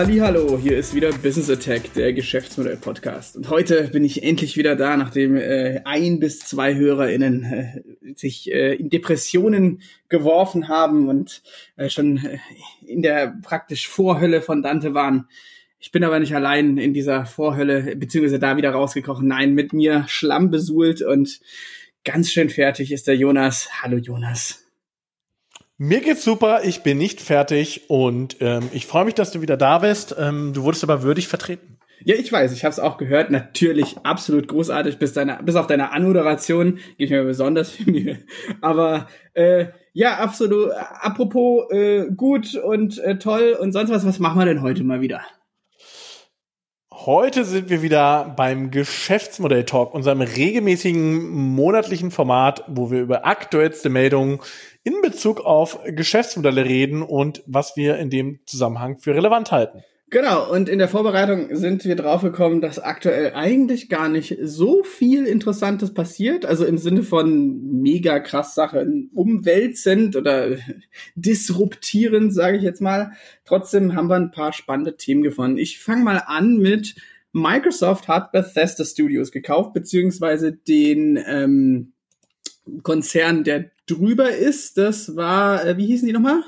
Hallo, hier ist wieder Business Attack, der Geschäftsmodell-Podcast. Und heute bin ich endlich wieder da, nachdem äh, ein bis zwei HörerInnen äh, sich äh, in Depressionen geworfen haben und äh, schon äh, in der praktisch Vorhölle von Dante waren. Ich bin aber nicht allein in dieser Vorhölle, beziehungsweise da wieder rausgekrochen. Nein, mit mir Schlamm besuhlt und ganz schön fertig ist der Jonas. Hallo Jonas. Mir geht's super, ich bin nicht fertig und ähm, ich freue mich, dass du wieder da bist. Ähm, du wurdest aber würdig vertreten. Ja, ich weiß, ich habe es auch gehört. Natürlich absolut großartig. Bis, deiner, bis auf deine Anmoderation gebe ich mir besonders viel Mühe. Aber äh, ja, absolut. Apropos äh, gut und äh, toll und sonst was, was machen wir denn heute mal wieder? Heute sind wir wieder beim Geschäftsmodell Talk, unserem regelmäßigen monatlichen Format, wo wir über aktuellste Meldungen in Bezug auf Geschäftsmodelle reden und was wir in dem Zusammenhang für relevant halten. Genau, und in der Vorbereitung sind wir draufgekommen, dass aktuell eigentlich gar nicht so viel Interessantes passiert. Also im Sinne von mega krass Sachen umwälzend oder disruptierend, sage ich jetzt mal. Trotzdem haben wir ein paar spannende Themen gefunden. Ich fange mal an mit Microsoft hat Bethesda Studios gekauft, beziehungsweise den ähm, Konzern, der drüber ist. Das war, äh, wie hießen die nochmal?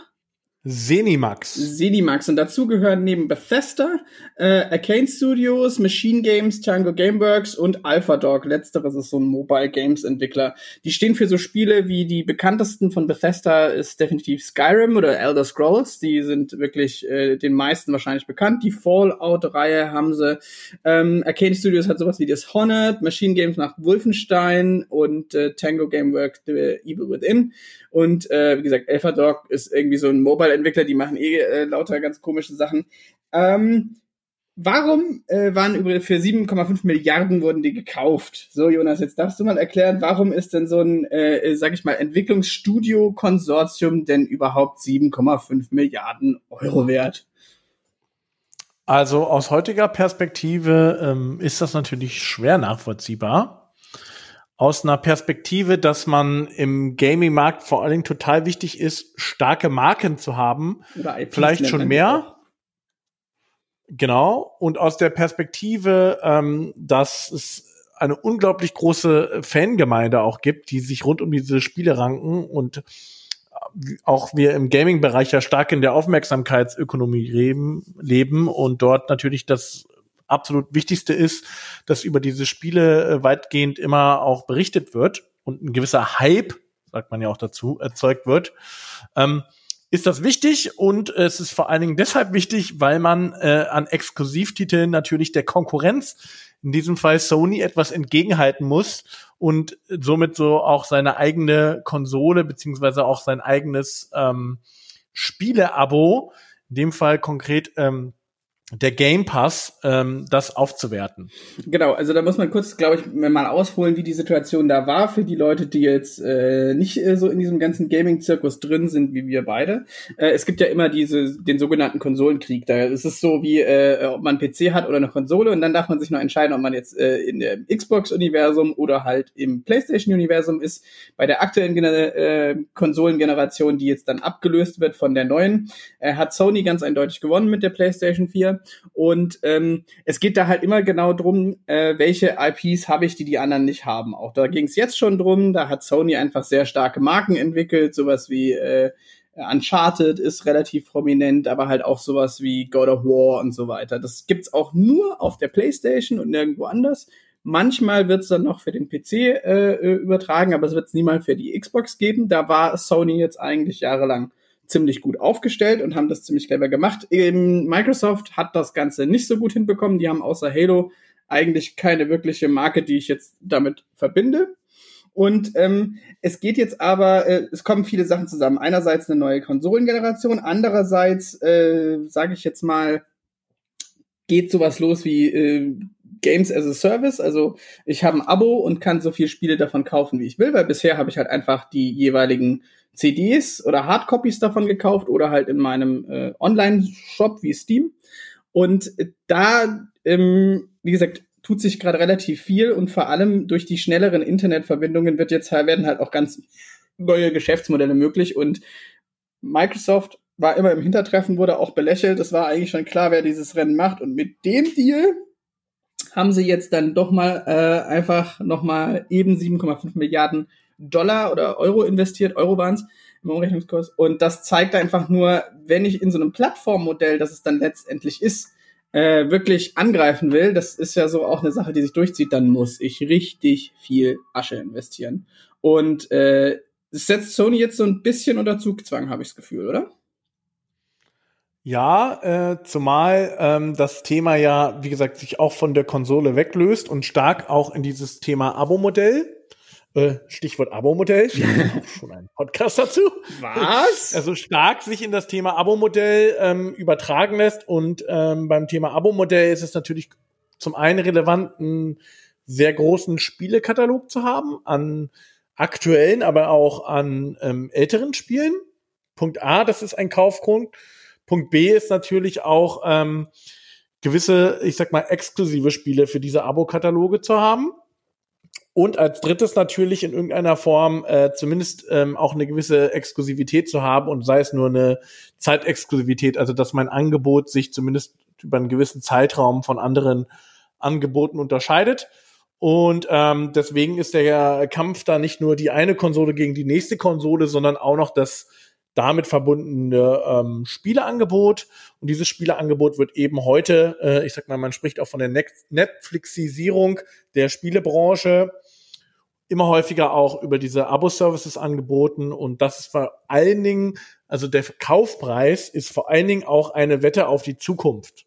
Zenimax. Zenimax. Und dazu gehören neben Bethesda, äh, Arcane Studios, Machine Games, Tango Gameworks und AlphaDog. Letzteres ist so ein Mobile Games Entwickler. Die stehen für so Spiele wie die bekanntesten von Bethesda ist definitiv Skyrim oder Elder Scrolls. Die sind wirklich äh, den meisten wahrscheinlich bekannt. Die Fallout-Reihe haben sie. Ähm, Arcane Studios hat sowas wie Dishonored, Machine Games macht Wolfenstein und äh, Tango Gameworks The Evil Within. Und äh, wie gesagt, AlphaDog ist irgendwie so ein Mobile-Entwickler, die machen eh äh, lauter ganz komische Sachen. Ähm, warum äh, waren über für 7,5 Milliarden wurden die gekauft? So, Jonas, jetzt darfst du mal erklären, warum ist denn so ein, äh, sag ich mal, Entwicklungsstudio-Konsortium denn überhaupt 7,5 Milliarden Euro wert? Also aus heutiger Perspektive ähm, ist das natürlich schwer nachvollziehbar aus einer Perspektive, dass man im Gaming-Markt vor allen Dingen total wichtig ist, starke Marken zu haben. Vielleicht schon mehr. Genau. Und aus der Perspektive, ähm, dass es eine unglaublich große Fangemeinde auch gibt, die sich rund um diese Spiele ranken und äh, auch wir im Gaming-Bereich ja stark in der Aufmerksamkeitsökonomie leben, leben und dort natürlich das absolut Wichtigste ist, dass über diese Spiele äh, weitgehend immer auch berichtet wird und ein gewisser Hype, sagt man ja auch dazu, erzeugt wird. Ähm, ist das wichtig und es ist vor allen Dingen deshalb wichtig, weil man äh, an Exklusivtiteln natürlich der Konkurrenz, in diesem Fall Sony, etwas entgegenhalten muss und somit so auch seine eigene Konsole beziehungsweise auch sein eigenes ähm, Spiele-Abo, in dem Fall konkret ähm, der Game Pass, ähm, das aufzuwerten. Genau, also da muss man kurz, glaube ich, mal ausholen, wie die Situation da war für die Leute, die jetzt äh, nicht äh, so in diesem ganzen Gaming-Zirkus drin sind wie wir beide. Äh, es gibt ja immer diese den sogenannten Konsolenkrieg. Da ist es so wie, äh, ob man PC hat oder eine Konsole und dann darf man sich noch entscheiden, ob man jetzt äh, in der Xbox-Universum oder halt im PlayStation-Universum ist. Bei der aktuellen äh, Konsolengeneration, die jetzt dann abgelöst wird von der neuen, äh, hat Sony ganz eindeutig gewonnen mit der PlayStation 4. Und ähm, es geht da halt immer genau drum, äh, welche IPs habe ich, die die anderen nicht haben. Auch da ging es jetzt schon drum. Da hat Sony einfach sehr starke Marken entwickelt, sowas wie äh, Uncharted ist relativ prominent, aber halt auch sowas wie God of War und so weiter. Das gibt's auch nur auf der PlayStation und nirgendwo anders. Manchmal wird's dann noch für den PC äh, übertragen, aber es wird's niemals für die Xbox geben. Da war Sony jetzt eigentlich jahrelang ziemlich gut aufgestellt und haben das ziemlich clever gemacht. Eben Microsoft hat das Ganze nicht so gut hinbekommen. Die haben außer Halo eigentlich keine wirkliche Marke, die ich jetzt damit verbinde. Und ähm, es geht jetzt aber, äh, es kommen viele Sachen zusammen. Einerseits eine neue Konsolengeneration, andererseits, äh, sage ich jetzt mal, geht sowas los wie äh, Games as a Service. Also ich habe ein Abo und kann so viele Spiele davon kaufen, wie ich will, weil bisher habe ich halt einfach die jeweiligen CDs oder Hardcopies davon gekauft oder halt in meinem äh, Online-Shop wie Steam. Und da, ähm, wie gesagt, tut sich gerade relativ viel und vor allem durch die schnelleren Internetverbindungen wird jetzt werden halt auch ganz neue Geschäftsmodelle möglich und Microsoft war immer im Hintertreffen, wurde auch belächelt. Es war eigentlich schon klar, wer dieses Rennen macht. Und mit dem Deal haben sie jetzt dann doch mal äh, einfach noch mal eben 7,5 Milliarden Dollar oder Euro investiert. Euro waren es im Umrechnungskurs. Und das zeigt einfach nur, wenn ich in so einem Plattformmodell, das es dann letztendlich ist, äh, wirklich angreifen will, das ist ja so auch eine Sache, die sich durchzieht, dann muss ich richtig viel Asche investieren. Und äh, setzt Sony jetzt so ein bisschen unter Zugzwang, habe ich das Gefühl, oder? Ja, äh, zumal ähm, das Thema ja, wie gesagt, sich auch von der Konsole weglöst und stark auch in dieses Thema Abo-Modell. Äh, Stichwort Abo-Modell. schon ein Podcast dazu. Was? Also stark sich in das Thema Abo-Modell ähm, übertragen lässt. Und ähm, beim Thema Abo-Modell ist es natürlich zum einen relevant, einen sehr großen Spielekatalog zu haben an aktuellen, aber auch an ähm, älteren Spielen. Punkt A, das ist ein Kaufgrund. Punkt B ist natürlich auch ähm, gewisse, ich sag mal, exklusive Spiele für diese Abo-Kataloge zu haben. Und als drittes natürlich in irgendeiner Form äh, zumindest ähm, auch eine gewisse Exklusivität zu haben und sei es nur eine Zeitexklusivität, also dass mein Angebot sich zumindest über einen gewissen Zeitraum von anderen Angeboten unterscheidet. Und ähm, deswegen ist der Kampf da nicht nur die eine Konsole gegen die nächste Konsole, sondern auch noch das damit verbundene ähm, Spieleangebot. Und dieses Spieleangebot wird eben heute, äh, ich sag mal, man spricht auch von der Netflixisierung der Spielebranche, immer häufiger auch über diese Abo-Services angeboten. Und das ist vor allen Dingen, also der Kaufpreis ist vor allen Dingen auch eine Wette auf die Zukunft.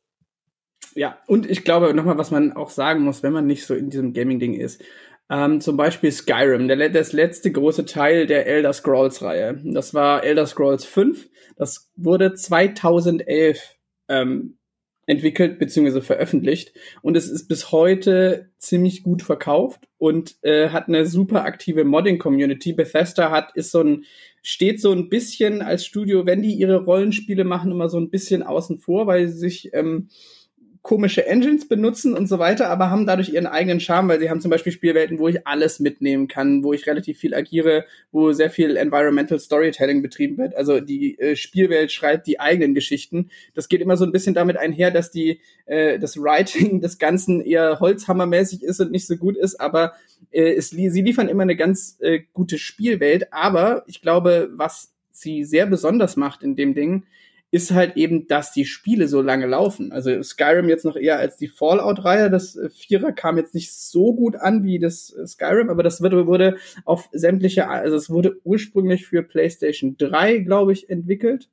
Ja, und ich glaube nochmal, was man auch sagen muss, wenn man nicht so in diesem Gaming-Ding ist. Ähm, zum Beispiel Skyrim, der, das letzte große Teil der Elder Scrolls-Reihe. Das war Elder Scrolls 5. Das wurde 2011 ähm, entwickelt bzw. veröffentlicht und es ist bis heute ziemlich gut verkauft und äh, hat eine super aktive Modding-Community. Bethesda hat ist so ein steht so ein bisschen als Studio, wenn die ihre Rollenspiele machen, immer so ein bisschen außen vor, weil sie sich ähm, komische Engines benutzen und so weiter, aber haben dadurch ihren eigenen Charme, weil sie haben zum Beispiel Spielwelten, wo ich alles mitnehmen kann, wo ich relativ viel agiere, wo sehr viel Environmental Storytelling betrieben wird. Also die äh, Spielwelt schreibt die eigenen Geschichten. Das geht immer so ein bisschen damit einher, dass die äh, das Writing des Ganzen eher Holzhammermäßig ist und nicht so gut ist, aber äh, es, sie liefern immer eine ganz äh, gute Spielwelt. Aber ich glaube, was sie sehr besonders macht in dem Ding, ist halt eben, dass die Spiele so lange laufen. Also Skyrim jetzt noch eher als die Fallout-Reihe. Das äh, Vierer kam jetzt nicht so gut an wie das äh, Skyrim, aber das wurde, wurde auf sämtliche, also es wurde ursprünglich für PlayStation 3, glaube ich, entwickelt.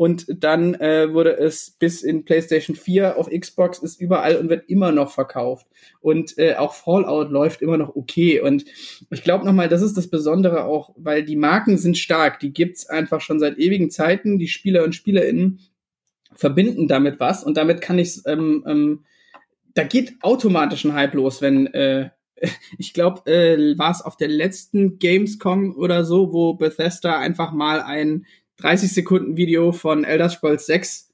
Und dann äh, wurde es bis in PlayStation 4 auf Xbox ist überall und wird immer noch verkauft. Und äh, auch Fallout läuft immer noch okay. Und ich glaube nochmal, das ist das Besondere auch, weil die Marken sind stark. Die gibt's einfach schon seit ewigen Zeiten. Die Spieler und SpielerInnen verbinden damit was. Und damit kann ich ähm, ähm, da geht automatisch ein Hype los, wenn äh, ich glaube, äh, war es auf der letzten Gamescom oder so, wo Bethesda einfach mal ein 30 Sekunden Video von Elder Scrolls 6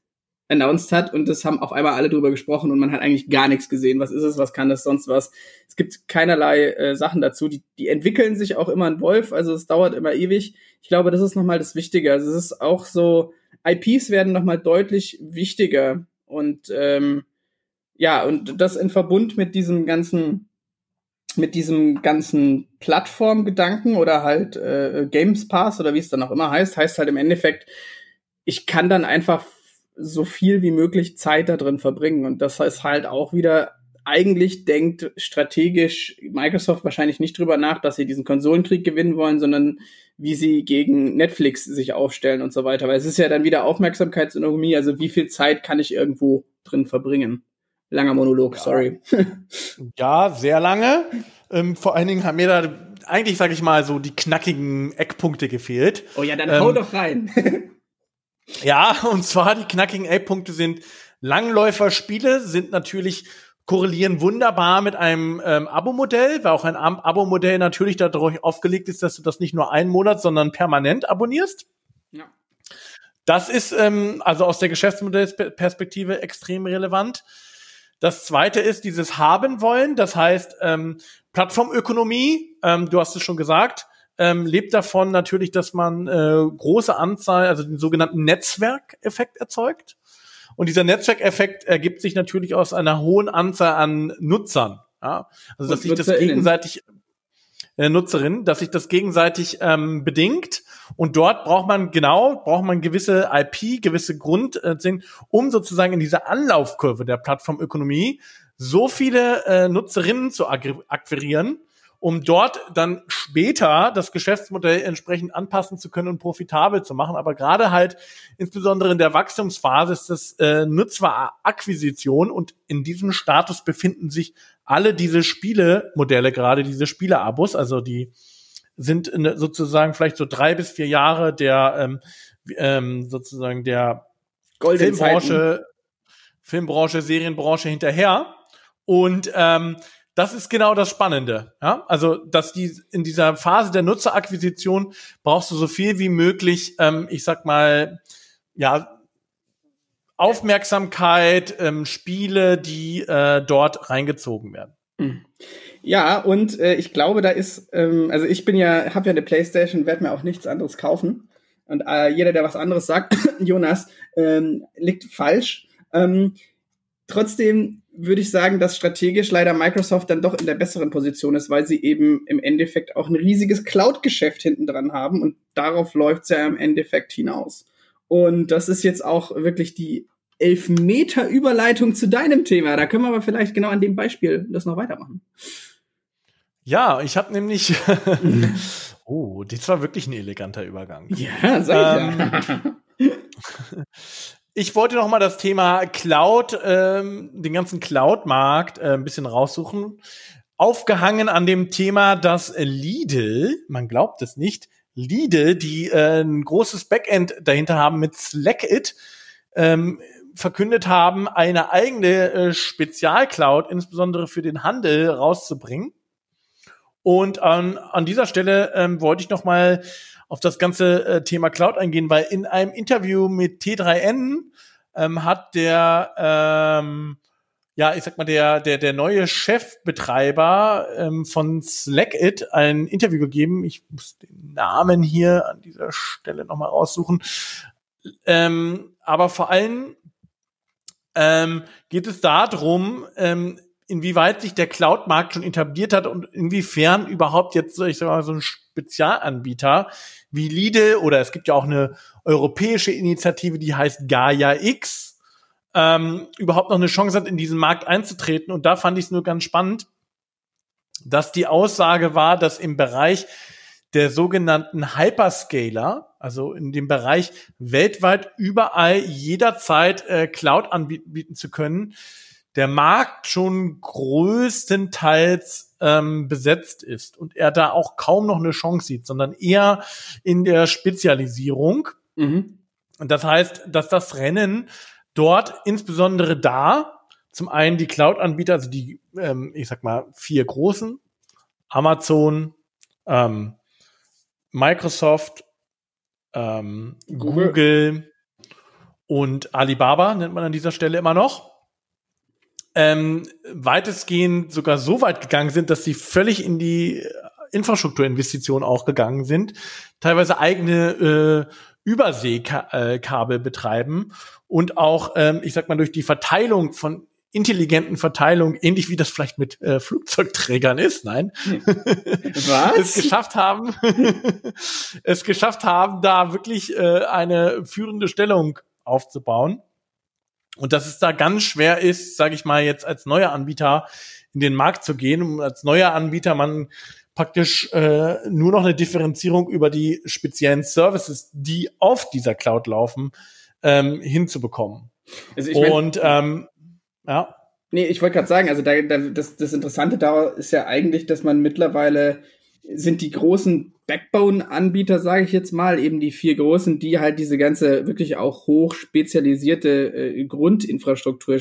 announced hat und das haben auf einmal alle drüber gesprochen und man hat eigentlich gar nichts gesehen. Was ist es, was kann das, sonst was? Es gibt keinerlei äh, Sachen dazu. Die, die entwickeln sich auch immer ein Wolf, also es dauert immer ewig. Ich glaube, das ist nochmal das Wichtige. Also es ist auch so, IPs werden nochmal deutlich wichtiger und ähm, ja, und das in Verbund mit diesem ganzen mit diesem ganzen Plattformgedanken oder halt äh, Games Pass oder wie es dann auch immer heißt, heißt halt im Endeffekt, ich kann dann einfach so viel wie möglich Zeit da drin verbringen. Und das heißt halt auch wieder, eigentlich denkt strategisch Microsoft wahrscheinlich nicht drüber nach, dass sie diesen Konsolenkrieg gewinnen wollen, sondern wie sie gegen Netflix sich aufstellen und so weiter. Weil es ist ja dann wieder Aufmerksamkeitsökonomie, also wie viel Zeit kann ich irgendwo drin verbringen? Langer Monolog, ja. sorry. ja, sehr lange. Ähm, vor allen Dingen haben mir da eigentlich, sag ich mal, so die knackigen Eckpunkte gefehlt. Oh ja, dann hau ähm, doch rein. ja, und zwar die knackigen Eckpunkte sind Langläuferspiele, sind natürlich korrelieren wunderbar mit einem ähm, Abo-Modell, weil auch ein Abo-Modell natürlich dadurch aufgelegt ist, dass du das nicht nur einen Monat, sondern permanent abonnierst. Ja. Das ist ähm, also aus der Geschäftsmodellperspektive extrem relevant. Das zweite ist dieses haben wollen, das heißt ähm, Plattformökonomie. Ähm, du hast es schon gesagt. ähm, lebt davon natürlich, dass man äh, große Anzahl, also den sogenannten Netzwerkeffekt erzeugt. Und dieser Netzwerkeffekt ergibt sich natürlich aus einer hohen Anzahl an Nutzern. Ja? Also dass sich das gegenseitig äh, Nutzerin, dass sich das gegenseitig ähm, bedingt. Und dort braucht man genau, braucht man gewisse IP, gewisse Grund, um sozusagen in dieser Anlaufkurve der Plattformökonomie so viele äh, Nutzerinnen zu akquirieren, um dort dann später das Geschäftsmodell entsprechend anpassen zu können und profitabel zu machen. Aber gerade halt insbesondere in der Wachstumsphase ist das äh, Nutzerakquisition und in diesem Status befinden sich alle diese Spielemodelle, gerade diese Spieleabos, also die sind in, sozusagen vielleicht so drei bis vier Jahre der ähm, ähm, sozusagen der Golden Filmbranche, Filmbranche, Serienbranche hinterher. Und ähm, das ist genau das Spannende. Ja? Also, dass die in dieser Phase der Nutzerakquisition brauchst du so viel wie möglich, ähm, ich sag mal, ja, Aufmerksamkeit, ähm, Spiele, die äh, dort reingezogen werden. Mhm. Ja, und äh, ich glaube, da ist, ähm, also ich bin ja, habe ja eine Playstation, werde mir auch nichts anderes kaufen. Und äh, jeder, der was anderes sagt, Jonas, ähm, liegt falsch. Ähm, trotzdem würde ich sagen, dass strategisch leider Microsoft dann doch in der besseren Position ist, weil sie eben im Endeffekt auch ein riesiges Cloud-Geschäft hinten dran haben und darauf läuft es ja im Endeffekt hinaus. Und das ist jetzt auch wirklich die Elfmeter Überleitung zu deinem Thema. Da können wir aber vielleicht genau an dem Beispiel das noch weitermachen. Ja, ich habe nämlich. oh, das war wirklich ein eleganter Übergang. Ja, sag ich ähm, ja. Ich wollte noch mal das Thema Cloud, ähm, den ganzen Cloud-Markt äh, ein bisschen raussuchen. Aufgehangen an dem Thema, dass Lidl, man glaubt es nicht, Lidl, die äh, ein großes Backend dahinter haben mit Slackit, ähm, verkündet haben, eine eigene äh, Spezialcloud, insbesondere für den Handel, rauszubringen. Und an, an dieser Stelle ähm, wollte ich noch mal auf das ganze äh, Thema Cloud eingehen, weil in einem Interview mit T3N ähm, hat der, ähm, ja, ich sag mal, der, der, der neue Chefbetreiber ähm, von Slackit ein Interview gegeben. Ich muss den Namen hier an dieser Stelle nochmal raussuchen. Ähm, aber vor allem ähm, geht es darum, ähm, inwieweit sich der Cloud-Markt schon etabliert hat und inwiefern überhaupt jetzt, ich sag mal, so ein Spezialanbieter wie Lidl oder es gibt ja auch eine europäische Initiative, die heißt Gaia X, ähm, überhaupt noch eine Chance hat, in diesen Markt einzutreten. Und da fand ich es nur ganz spannend, dass die Aussage war, dass im Bereich der sogenannten Hyperscaler, also in dem Bereich weltweit überall jederzeit äh, Cloud anbieten zu können, der Markt schon größtenteils ähm, besetzt ist und er da auch kaum noch eine Chance sieht, sondern eher in der Spezialisierung. Mhm. Und das heißt, dass das Rennen dort insbesondere da zum einen die Cloud-Anbieter, also die, ähm, ich sag mal, vier großen, Amazon, ähm, Microsoft, ähm, Google. Google und Alibaba nennt man an dieser Stelle immer noch ähm, weitestgehend sogar so weit gegangen sind, dass sie völlig in die Infrastrukturinvestitionen auch gegangen sind, teilweise eigene äh, Überseekabel betreiben und auch, ähm, ich sag mal, durch die Verteilung von intelligenten Verteilung, ähnlich wie das vielleicht mit äh, Flugzeugträgern ist, nein, Was? es geschafft haben, es geschafft haben, da wirklich äh, eine führende Stellung aufzubauen. Und dass es da ganz schwer ist, sage ich mal, jetzt als neuer Anbieter in den Markt zu gehen. Und als neuer Anbieter man praktisch äh, nur noch eine Differenzierung über die speziellen Services, die auf dieser Cloud laufen, ähm, hinzubekommen. Also ich mein, Und ähm, ja. Nee, ich wollte gerade sagen, also da, da, das, das Interessante da ist ja eigentlich, dass man mittlerweile sind die großen Backbone-Anbieter, sage ich jetzt mal, eben die vier großen, die halt diese ganze wirklich auch hoch spezialisierte äh, Grundinfrastruktur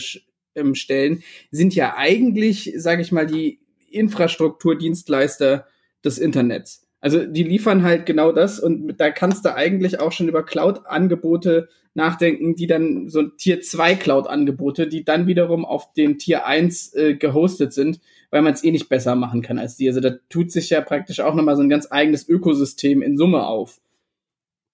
ähm, stellen, sind ja eigentlich, sage ich mal, die Infrastrukturdienstleister des Internets. Also die liefern halt genau das und da kannst du eigentlich auch schon über Cloud-Angebote nachdenken, die dann so Tier 2 Cloud-Angebote, die dann wiederum auf den Tier 1 äh, gehostet sind, weil man es eh nicht besser machen kann als die. Also da tut sich ja praktisch auch nochmal so ein ganz eigenes Ökosystem in Summe auf.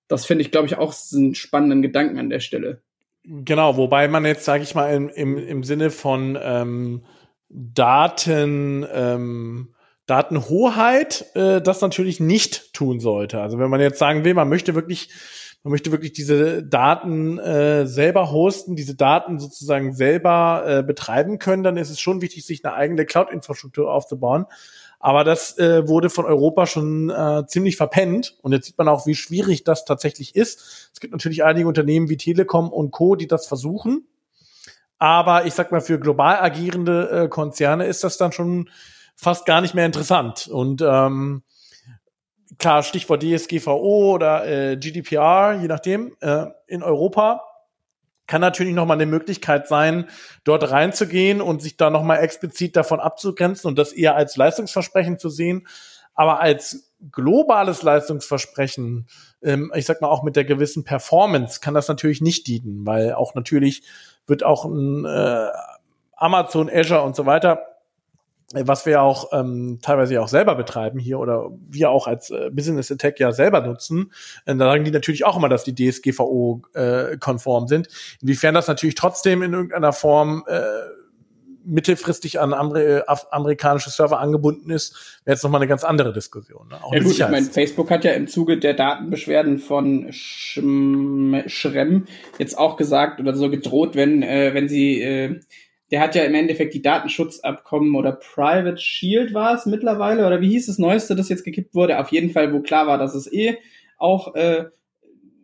Das finde ich, glaube ich, auch einen spannenden Gedanken an der Stelle. Genau, wobei man jetzt, sage ich mal, im, im, im Sinne von ähm, Daten, ähm, Datenhoheit äh, das natürlich nicht tun sollte. Also wenn man jetzt sagen will, man möchte wirklich man möchte wirklich diese Daten äh, selber hosten, diese Daten sozusagen selber äh, betreiben können, dann ist es schon wichtig, sich eine eigene Cloud-Infrastruktur aufzubauen. Aber das äh, wurde von Europa schon äh, ziemlich verpennt. Und jetzt sieht man auch, wie schwierig das tatsächlich ist. Es gibt natürlich einige Unternehmen wie Telekom und Co., die das versuchen. Aber ich sag mal, für global agierende äh, Konzerne ist das dann schon fast gar nicht mehr interessant. Und ähm, klar, Stichwort DSGVO oder äh, GDPR, je nachdem, äh, in Europa. Kann natürlich noch mal eine Möglichkeit sein, dort reinzugehen und sich da noch mal explizit davon abzugrenzen und das eher als Leistungsversprechen zu sehen, aber als globales Leistungsversprechen, ähm, ich sag mal auch mit der gewissen Performance, kann das natürlich nicht dienen, weil auch natürlich wird auch ein äh, Amazon, Azure und so weiter was wir auch ähm, teilweise auch selber betreiben hier oder wir auch als äh, Business Attack ja selber nutzen, äh, da sagen die natürlich auch immer, dass die DSGVO äh, konform sind. Inwiefern das natürlich trotzdem in irgendeiner Form äh, mittelfristig an Amer amerikanische Server angebunden ist, wäre jetzt nochmal eine ganz andere Diskussion. Ne? Auch ja gut, ich meine, Facebook hat ja im Zuge der Datenbeschwerden von Schrem jetzt auch gesagt oder so gedroht, wenn, äh, wenn sie äh, der hat ja im Endeffekt die Datenschutzabkommen oder Private Shield war es mittlerweile, oder wie hieß das Neueste, das jetzt gekippt wurde? Auf jeden Fall, wo klar war, dass es eh auch äh,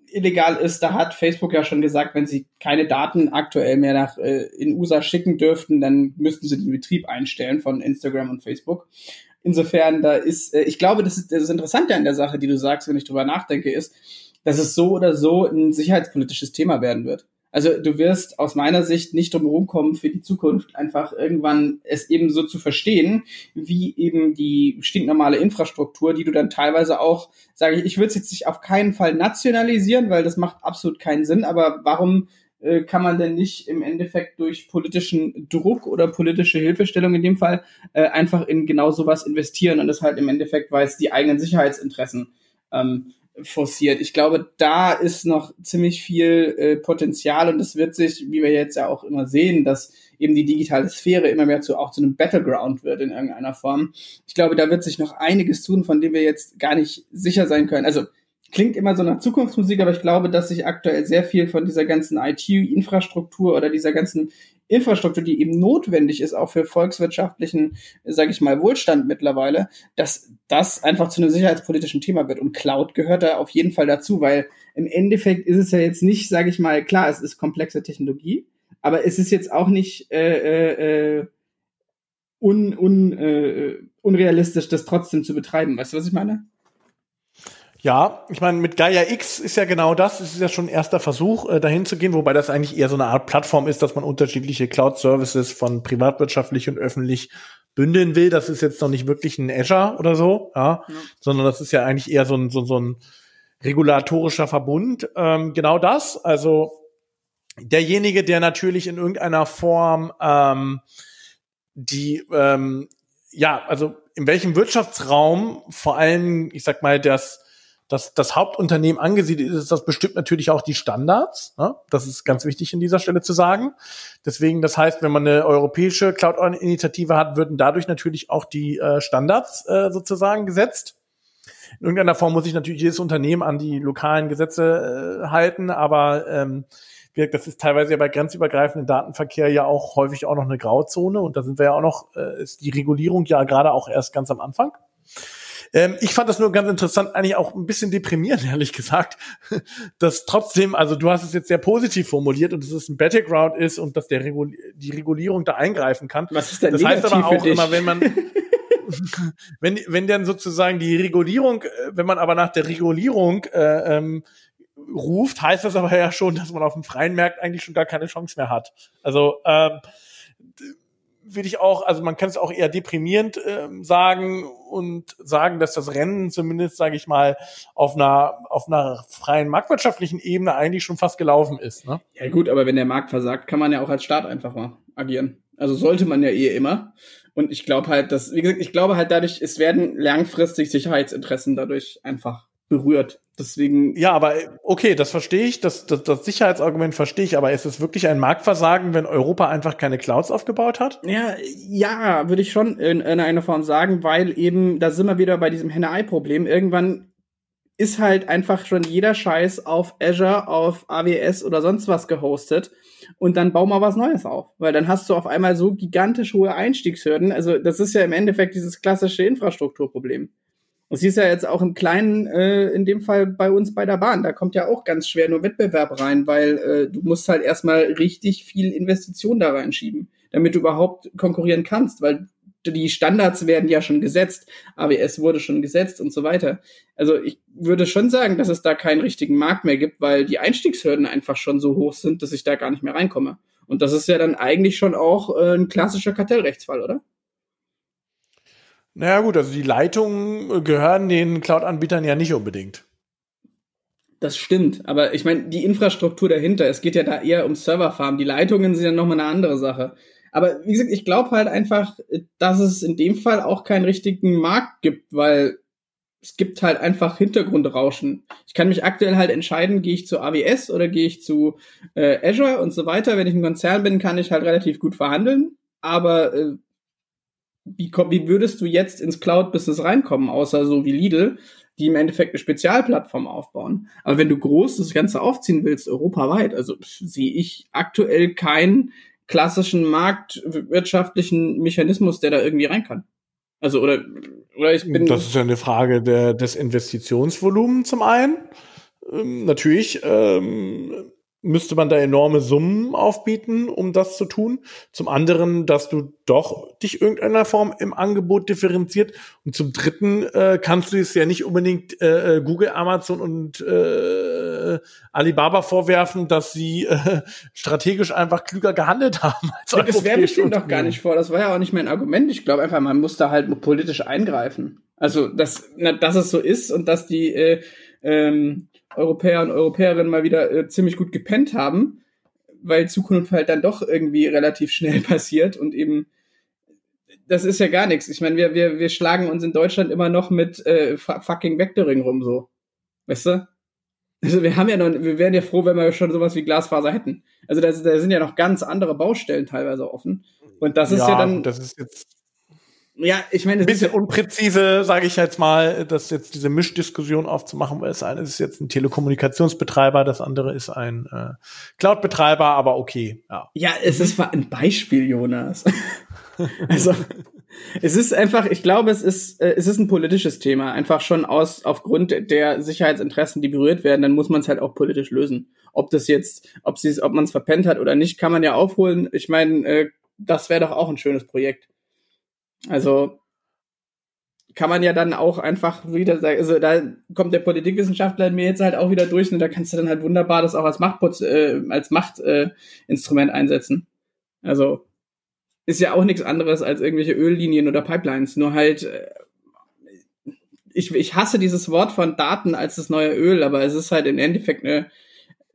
illegal ist, da hat Facebook ja schon gesagt, wenn sie keine Daten aktuell mehr nach äh, in USA schicken dürften, dann müssten sie den Betrieb einstellen von Instagram und Facebook. Insofern, da ist, äh, ich glaube, das ist das Interessante an der Sache, die du sagst, wenn ich drüber nachdenke, ist, dass es so oder so ein sicherheitspolitisches Thema werden wird. Also du wirst aus meiner Sicht nicht drum kommen, für die Zukunft einfach irgendwann es eben so zu verstehen, wie eben die stinknormale Infrastruktur, die du dann teilweise auch, sage ich, ich würde es jetzt nicht auf keinen Fall nationalisieren, weil das macht absolut keinen Sinn, aber warum äh, kann man denn nicht im Endeffekt durch politischen Druck oder politische Hilfestellung in dem Fall äh, einfach in genau sowas investieren und das halt im Endeffekt, weil es die eigenen Sicherheitsinteressen ähm, forciert. Ich glaube, da ist noch ziemlich viel äh, Potenzial und es wird sich, wie wir jetzt ja auch immer sehen, dass eben die digitale Sphäre immer mehr zu auch zu einem Battleground wird in irgendeiner Form. Ich glaube, da wird sich noch einiges tun, von dem wir jetzt gar nicht sicher sein können. Also klingt immer so nach Zukunftsmusik, aber ich glaube, dass sich aktuell sehr viel von dieser ganzen IT-Infrastruktur oder dieser ganzen Infrastruktur, die eben notwendig ist, auch für volkswirtschaftlichen, sage ich mal, Wohlstand mittlerweile, dass das einfach zu einem sicherheitspolitischen Thema wird. Und Cloud gehört da auf jeden Fall dazu, weil im Endeffekt ist es ja jetzt nicht, sage ich mal, klar, es ist komplexe Technologie, aber es ist jetzt auch nicht äh, äh, äh un, un, äh, unrealistisch, das trotzdem zu betreiben. Weißt du, was ich meine? Ja, ich meine, mit Gaia X ist ja genau das. Es ist ja schon ein erster Versuch, äh, dahin zu gehen, wobei das eigentlich eher so eine Art Plattform ist, dass man unterschiedliche Cloud-Services von privatwirtschaftlich und öffentlich bündeln will. Das ist jetzt noch nicht wirklich ein Azure oder so, ja, ja. sondern das ist ja eigentlich eher so ein, so, so ein regulatorischer Verbund. Ähm, genau das. Also derjenige, der natürlich in irgendeiner Form ähm, die ähm, ja, also in welchem Wirtschaftsraum vor allem, ich sag mal, das dass das Hauptunternehmen angesiedelt ist, das bestimmt natürlich auch die Standards. Ne? Das ist ganz wichtig in dieser Stelle zu sagen. Deswegen, das heißt, wenn man eine europäische Cloud-Initiative hat, würden dadurch natürlich auch die äh, Standards äh, sozusagen gesetzt. In irgendeiner Form muss sich natürlich jedes Unternehmen an die lokalen Gesetze äh, halten, aber ähm, das ist teilweise ja bei grenzübergreifendem Datenverkehr ja auch häufig auch noch eine Grauzone und da sind wir ja auch noch, äh, ist die Regulierung ja gerade auch erst ganz am Anfang. Ähm, ich fand das nur ganz interessant, eigentlich auch ein bisschen deprimierend, ehrlich gesagt, dass trotzdem, also du hast es jetzt sehr positiv formuliert und dass es ein Battleground ist und dass der Regul die Regulierung da eingreifen kann. Was ist denn Das heißt aber auch immer, wenn man wenn, wenn dann sozusagen die Regulierung, äh, wenn man aber nach der Regulierung äh, ähm, ruft, heißt das aber ja schon, dass man auf dem freien Markt eigentlich schon gar keine Chance mehr hat. Also ähm, würde ich auch, also man kann es auch eher deprimierend äh, sagen und sagen, dass das Rennen zumindest, sage ich mal, auf einer auf einer freien marktwirtschaftlichen Ebene eigentlich schon fast gelaufen ist. Ne? Ja gut, aber wenn der Markt versagt, kann man ja auch als Staat einfach mal agieren. Also sollte man ja eh immer. Und ich glaube halt, dass, wie gesagt, ich glaube halt dadurch, es werden langfristig Sicherheitsinteressen dadurch einfach berührt. Deswegen. Ja, aber okay, das verstehe ich. Das, das, das Sicherheitsargument verstehe ich, aber ist es wirklich ein Marktversagen, wenn Europa einfach keine Clouds aufgebaut hat? Ja, ja, würde ich schon in, in einer Form sagen, weil eben, da sind wir wieder bei diesem Henne-Ei-Problem. Irgendwann ist halt einfach schon jeder Scheiß auf Azure, auf AWS oder sonst was gehostet. Und dann bau mal was Neues auf. Weil dann hast du auf einmal so gigantisch hohe Einstiegshürden. Also, das ist ja im Endeffekt dieses klassische Infrastrukturproblem. Und sie ist ja jetzt auch im Kleinen, äh, in dem Fall bei uns bei der Bahn. Da kommt ja auch ganz schwer nur Wettbewerb rein, weil äh, du musst halt erstmal richtig viel Investition da reinschieben, damit du überhaupt konkurrieren kannst, weil die Standards werden ja schon gesetzt, AWS wurde schon gesetzt und so weiter. Also ich würde schon sagen, dass es da keinen richtigen Markt mehr gibt, weil die Einstiegshürden einfach schon so hoch sind, dass ich da gar nicht mehr reinkomme. Und das ist ja dann eigentlich schon auch äh, ein klassischer Kartellrechtsfall, oder? Naja gut, also die Leitungen gehören den Cloud-Anbietern ja nicht unbedingt. Das stimmt, aber ich meine, die Infrastruktur dahinter, es geht ja da eher um Serverfarm. Die Leitungen sind ja nochmal eine andere Sache. Aber wie gesagt, ich glaube halt einfach, dass es in dem Fall auch keinen richtigen Markt gibt, weil es gibt halt einfach Hintergrundrauschen. Ich kann mich aktuell halt entscheiden, gehe ich zu AWS oder gehe ich zu äh, Azure und so weiter. Wenn ich ein Konzern bin, kann ich halt relativ gut verhandeln. Aber äh, wie, wie würdest du jetzt ins Cloud-Business reinkommen, außer so wie Lidl, die im Endeffekt eine Spezialplattform aufbauen? Aber wenn du groß das Ganze aufziehen willst, europaweit, also sehe ich aktuell keinen klassischen marktwirtschaftlichen Mechanismus, der da irgendwie rein kann. Also, oder, oder ich bin. Das ist ja eine Frage der, des Investitionsvolumens zum einen. Ähm, natürlich ähm, müsste man da enorme Summen aufbieten, um das zu tun. Zum anderen, dass du doch dich irgendeiner Form im Angebot differenziert. Und zum dritten äh, kannst du es ja nicht unbedingt äh, äh Google, Amazon und äh, Alibaba vorwerfen, dass sie äh, strategisch einfach klüger gehandelt haben. Als das werfe ich denen doch gar nicht vor. Das war ja auch nicht mein Argument. Ich glaube einfach, man muss da halt politisch eingreifen. Also, dass, na, dass es so ist und dass die äh, ähm, Europäer und Europäerinnen mal wieder äh, ziemlich gut gepennt haben, weil Zukunft halt dann doch irgendwie relativ schnell passiert und eben das ist ja gar nichts. Ich meine, wir, wir, wir schlagen uns in Deutschland immer noch mit äh, fucking Vectoring rum, so. Weißt du? Also wir haben ja noch, wir wären ja froh, wenn wir schon sowas wie Glasfaser hätten. Also da, da sind ja noch ganz andere Baustellen teilweise offen. Und das ist ja, ja dann. Das ist jetzt ja, ich meine, ein bisschen unpräzise, sage ich jetzt mal, dass jetzt diese Mischdiskussion aufzumachen, weil das eine ist jetzt ein Telekommunikationsbetreiber, das andere ist ein äh, Cloud-Betreiber, aber okay. Ja, ja es ist ein Beispiel, Jonas. also es ist einfach, ich glaube, es ist äh, es ist ein politisches Thema, einfach schon aus aufgrund der Sicherheitsinteressen, die berührt werden, dann muss man es halt auch politisch lösen. Ob das jetzt, ob sie ob man es verpennt hat oder nicht, kann man ja aufholen. Ich meine, äh, das wäre doch auch ein schönes Projekt. Also kann man ja dann auch einfach wieder sagen, also da kommt der Politikwissenschaftler mir jetzt halt auch wieder durch und da kannst du dann halt wunderbar das auch als Machtputz, äh, als Machtinstrument äh, einsetzen. Also ist ja auch nichts anderes als irgendwelche Öllinien oder Pipelines, nur halt äh, ich, ich hasse dieses Wort von Daten als das neue Öl, aber es ist halt im Endeffekt eine,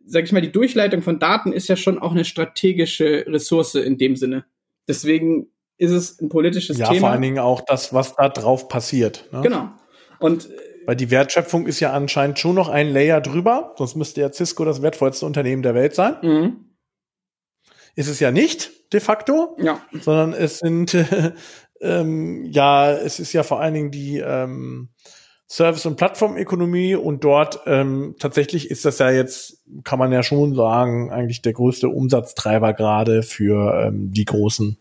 sag ich mal, die Durchleitung von Daten ist ja schon auch eine strategische Ressource in dem Sinne. Deswegen ist es ein politisches ja, Thema. Ja, vor allen Dingen auch das, was da drauf passiert. Ne? Genau. Und äh, weil die Wertschöpfung ist ja anscheinend schon noch ein Layer drüber, sonst müsste ja Cisco das wertvollste Unternehmen der Welt sein. Mhm. Ist es ja nicht, de facto, ja. sondern es sind, äh, ähm, ja, es ist ja vor allen Dingen die ähm, Service- und Plattformökonomie und dort ähm, tatsächlich ist das ja jetzt, kann man ja schon sagen, eigentlich der größte Umsatztreiber gerade für ähm, die großen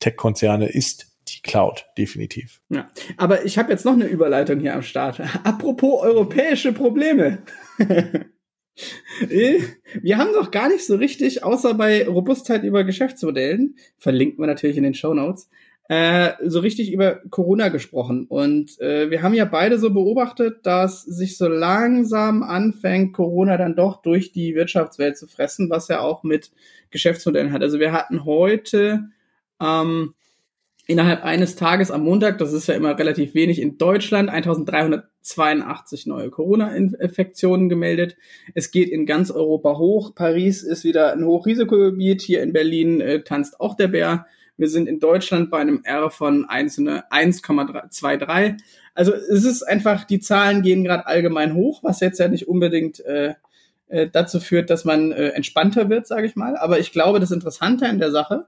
Tech-Konzerne ist die Cloud, definitiv. Ja, aber ich habe jetzt noch eine Überleitung hier am Start. Apropos europäische Probleme. Wir haben doch gar nicht so richtig, außer bei Robustheit über Geschäftsmodellen, verlinkt man natürlich in den Show Notes, äh, so richtig über Corona gesprochen. Und äh, wir haben ja beide so beobachtet, dass sich so langsam anfängt, Corona dann doch durch die Wirtschaftswelt zu fressen, was ja auch mit Geschäftsmodellen hat. Also wir hatten heute ähm, innerhalb eines Tages am Montag, das ist ja immer relativ wenig in Deutschland, 1382 neue Corona-Infektionen gemeldet. Es geht in ganz Europa hoch. Paris ist wieder ein Hochrisikogebiet. Hier in Berlin äh, tanzt auch der Bär Wir sind in Deutschland bei einem R von 1,23. Also es ist einfach, die Zahlen gehen gerade allgemein hoch, was jetzt ja nicht unbedingt äh, äh, dazu führt, dass man äh, entspannter wird, sage ich mal. Aber ich glaube, das Interessante an der Sache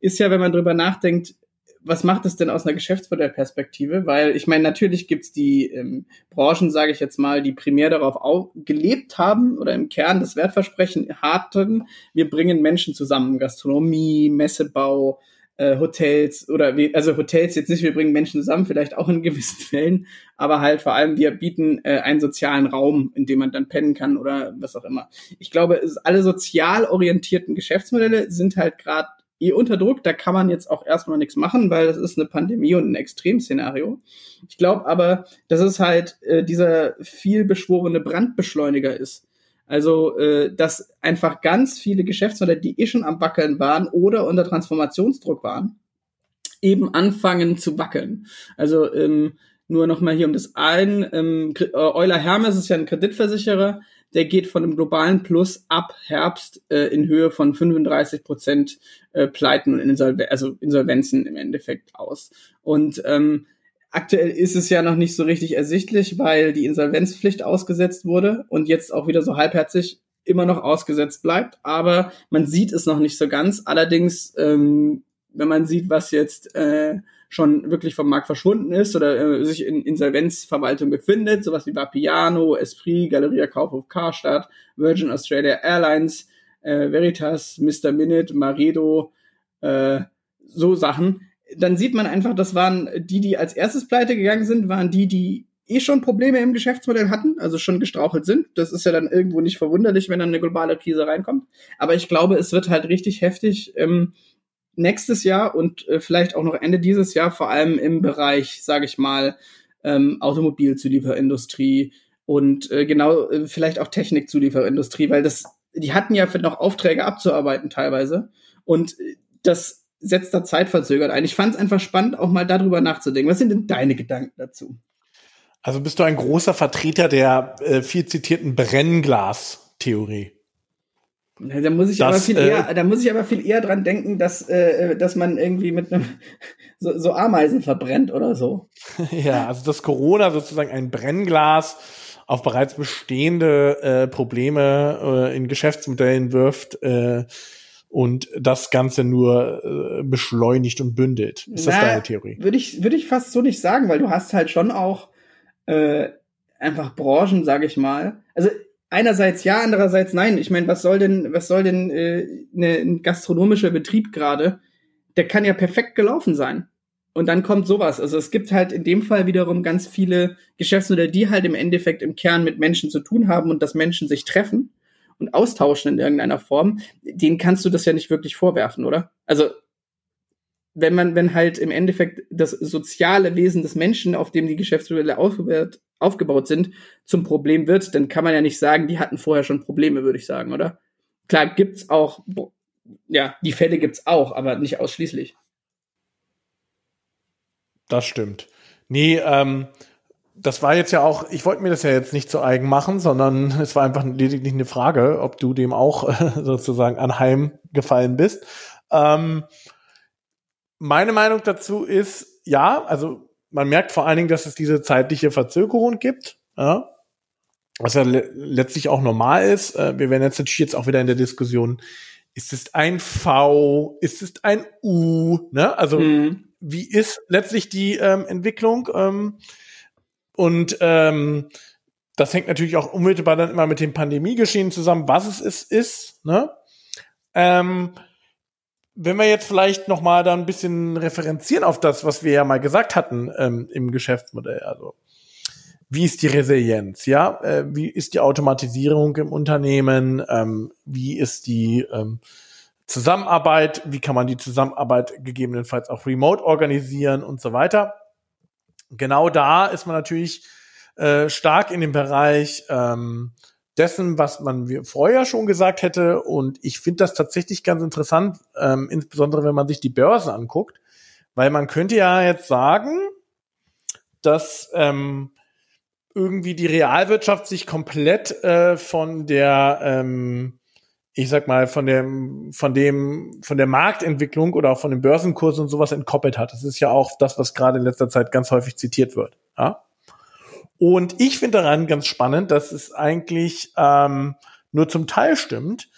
ist ja, wenn man drüber nachdenkt, was macht es denn aus einer Geschäftsmodellperspektive? Weil ich meine, natürlich gibt's die ähm, Branchen, sage ich jetzt mal, die primär darauf gelebt haben oder im Kern das Wertversprechen hatten, wir bringen Menschen zusammen, Gastronomie, Messebau, äh, Hotels oder wie, also Hotels jetzt nicht, wir bringen Menschen zusammen, vielleicht auch in gewissen Fällen, aber halt vor allem wir bieten äh, einen sozialen Raum, in dem man dann pennen kann oder was auch immer. Ich glaube, alle sozial orientierten Geschäftsmodelle sind halt gerade eh unter Druck. Da kann man jetzt auch erstmal nichts machen, weil das ist eine Pandemie und ein Extremszenario. Ich glaube aber, dass es halt äh, dieser viel beschworene Brandbeschleuniger ist. Also, äh, dass einfach ganz viele Geschäftsmodelle, die eh schon am Wackeln waren oder unter Transformationsdruck waren, eben anfangen zu wackeln. Also, ähm, nur nochmal hier um das ein, ähm, Euler Hermes ist ja ein Kreditversicherer, der geht von einem globalen Plus ab Herbst äh, in Höhe von 35 Prozent äh, Pleiten und Insolven also Insolvenzen im Endeffekt aus. Und ähm, aktuell ist es ja noch nicht so richtig ersichtlich, weil die Insolvenzpflicht ausgesetzt wurde und jetzt auch wieder so halbherzig immer noch ausgesetzt bleibt. Aber man sieht es noch nicht so ganz. Allerdings, ähm, wenn man sieht, was jetzt äh, schon wirklich vom Markt verschwunden ist oder äh, sich in Insolvenzverwaltung befindet, sowas wie Vapiano, Esprit, Galeria Kaufhof Karstadt, Virgin Australia Airlines, äh, Veritas, Mr. Minute, Maredo, äh, so Sachen, dann sieht man einfach, das waren die, die als erstes pleite gegangen sind, waren die, die eh schon Probleme im Geschäftsmodell hatten, also schon gestrauchelt sind. Das ist ja dann irgendwo nicht verwunderlich, wenn dann eine globale Krise reinkommt. Aber ich glaube, es wird halt richtig heftig, ähm, nächstes Jahr und äh, vielleicht auch noch Ende dieses Jahr, vor allem im Bereich, sage ich mal, ähm, Automobilzulieferindustrie und äh, genau äh, vielleicht auch Technikzulieferindustrie, weil das, die hatten ja noch Aufträge abzuarbeiten teilweise und äh, das setzt da zeitverzögert ein. Ich fand es einfach spannend, auch mal darüber nachzudenken. Was sind denn deine Gedanken dazu? Also bist du ein großer Vertreter der äh, viel zitierten Brennglas-Theorie? Da muss ich das, aber viel äh, eher, da muss ich aber viel eher dran denken, dass, äh, dass man irgendwie mit einem so, so Ameisen verbrennt oder so. ja, also dass Corona sozusagen ein Brennglas auf bereits bestehende äh, Probleme äh, in Geschäftsmodellen wirft äh, und das Ganze nur äh, beschleunigt und bündelt. Ist Na, das deine Theorie? Würde ich, würde ich fast so nicht sagen, weil du hast halt schon auch äh, einfach Branchen, sage ich mal. Also einerseits ja, andererseits nein. Ich meine, was soll denn, was soll denn äh, ne, ein gastronomischer Betrieb gerade? Der kann ja perfekt gelaufen sein. Und dann kommt sowas. Also es gibt halt in dem Fall wiederum ganz viele Geschäftsmodelle, die halt im Endeffekt im Kern mit Menschen zu tun haben und dass Menschen sich treffen und austauschen in irgendeiner Form. Den kannst du das ja nicht wirklich vorwerfen, oder? Also wenn man, wenn halt im Endeffekt das soziale Wesen des Menschen, auf dem die Geschäftsmodelle aufgebaut, aufgebaut sind, zum Problem wird, dann kann man ja nicht sagen, die hatten vorher schon Probleme, würde ich sagen, oder? Klar gibt's auch, ja, die Fälle gibt's auch, aber nicht ausschließlich. Das stimmt. Nee, ähm, das war jetzt ja auch, ich wollte mir das ja jetzt nicht zu eigen machen, sondern es war einfach lediglich eine Frage, ob du dem auch sozusagen anheimgefallen bist. Ähm, meine Meinung dazu ist, ja, also man merkt vor allen Dingen, dass es diese zeitliche Verzögerung gibt, ja, was ja le letztlich auch normal ist. Äh, wir werden jetzt natürlich jetzt auch wieder in der Diskussion, ist es ein V, ist es ein U, ne? Also mhm. wie ist letztlich die ähm, Entwicklung? Ähm, und ähm, das hängt natürlich auch unmittelbar dann immer mit dem Pandemiegeschehen zusammen, was es ist, ist, ne? Ähm, wenn wir jetzt vielleicht noch mal da ein bisschen referenzieren auf das, was wir ja mal gesagt hatten ähm, im Geschäftsmodell, also wie ist die Resilienz, ja, äh, wie ist die Automatisierung im Unternehmen, ähm, wie ist die ähm, Zusammenarbeit, wie kann man die Zusammenarbeit gegebenenfalls auch remote organisieren und so weiter. Genau da ist man natürlich äh, stark in dem Bereich ähm, dessen, was man vorher schon gesagt hätte. Und ich finde das tatsächlich ganz interessant, ähm, insbesondere wenn man sich die Börsen anguckt, weil man könnte ja jetzt sagen, dass ähm, irgendwie die Realwirtschaft sich komplett äh, von der ähm, ich sag mal, von dem, von dem, von der Marktentwicklung oder auch von den Börsenkursen und sowas entkoppelt hat. Das ist ja auch das, was gerade in letzter Zeit ganz häufig zitiert wird. Ja? Und ich finde daran ganz spannend, dass es eigentlich ähm, nur zum Teil stimmt.